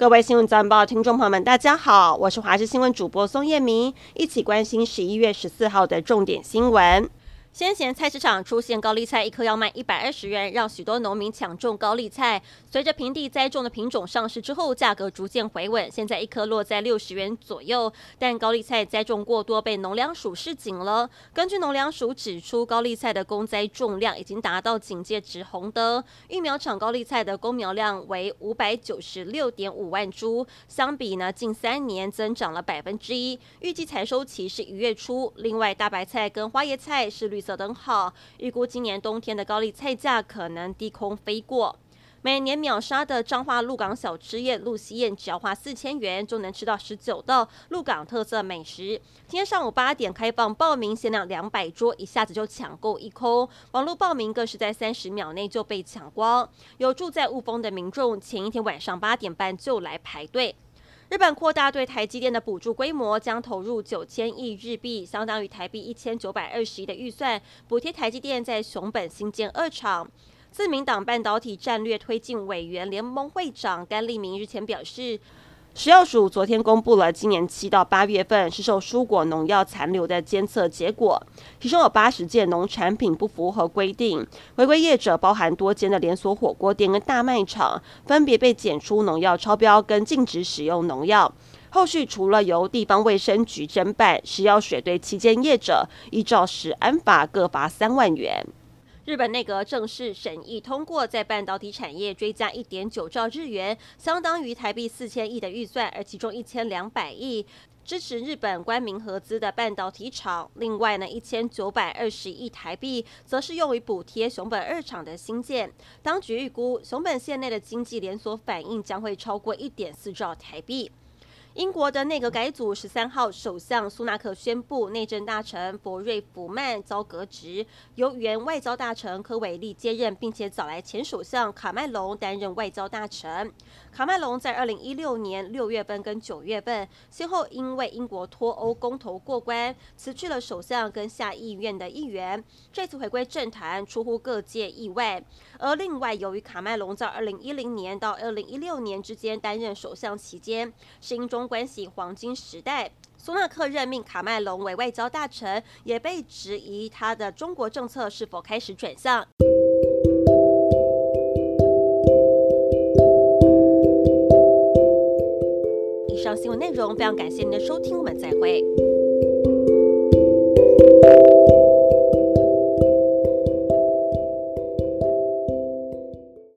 各位新闻早报听众朋友们，大家好，我是华视新闻主播宋燕明，一起关心十一月十四号的重点新闻。先前菜市场出现高丽菜一颗要卖一百二十元，让许多农民抢种高丽菜。随着平地栽种的品种上市之后，价格逐渐回稳，现在一颗落在六十元左右。但高丽菜栽种过多，被农粮署示警了。根据农粮署指出，高丽菜的公栽重量已经达到警戒值红灯。育苗场高丽菜的公苗量为五百九十六点五万株，相比呢近三年增长了百分之一。预计采收期是一月初。另外，大白菜跟花椰菜是绿绿色灯号，预估今年冬天的高丽菜价可能低空飞过。每年秒杀的彰化鹿港小吃宴鹿西宴，只要花四千元就能吃到十九道鹿港特色美食。今天上午八点开放报名，限量两百桌，一下子就抢购一空。网络报名更是在三十秒内就被抢光。有住在雾峰的民众，前一天晚上八点半就来排队。日本扩大对台积电的补助规模，将投入九千亿日币，相当于台币一千九百二十亿的预算，补贴台积电在熊本新建二厂。自民党半导体战略推进委员联盟会长甘利明日前表示。食药署昨天公布了今年七到八月份市售蔬果农药残留的监测结果，其中有八十件农产品不符合规定，违规业者包含多间的连锁火锅店跟大卖场，分别被检出农药超标跟禁止使用农药。后续除了由地方卫生局侦办，食药署对七间业者依照食安法各罚三万元。日本内阁正式审议通过，在半导体产业追加一点九兆日元，相当于台币四千亿的预算，而其中一千两百亿支持日本官民合资的半导体厂，另外呢一千九百二十亿台币则是用于补贴熊本二厂的新建。当局预估熊本县内的经济连锁反应将会超过一点四兆台币。英国的内阁改组，十三号，首相苏纳克宣布，内政大臣博瑞福曼遭革职，由原外交大臣科维利接任，并且找来前首相卡麦隆担任外交大臣。卡麦隆在二零一六年六月份跟九月份，先后因为英国脱欧公投过关，辞去了首相跟下议院的议员。这次回归政坛，出乎各界意外。而另外，由于卡麦隆在二零一零年到二零一六年之间担任首相期间，是英关系黄金时代，苏纳克任命卡麦隆为外交大臣，也被质疑他的中国政策是否开始转向。以上新闻内容非常感谢您的收听，我们再会。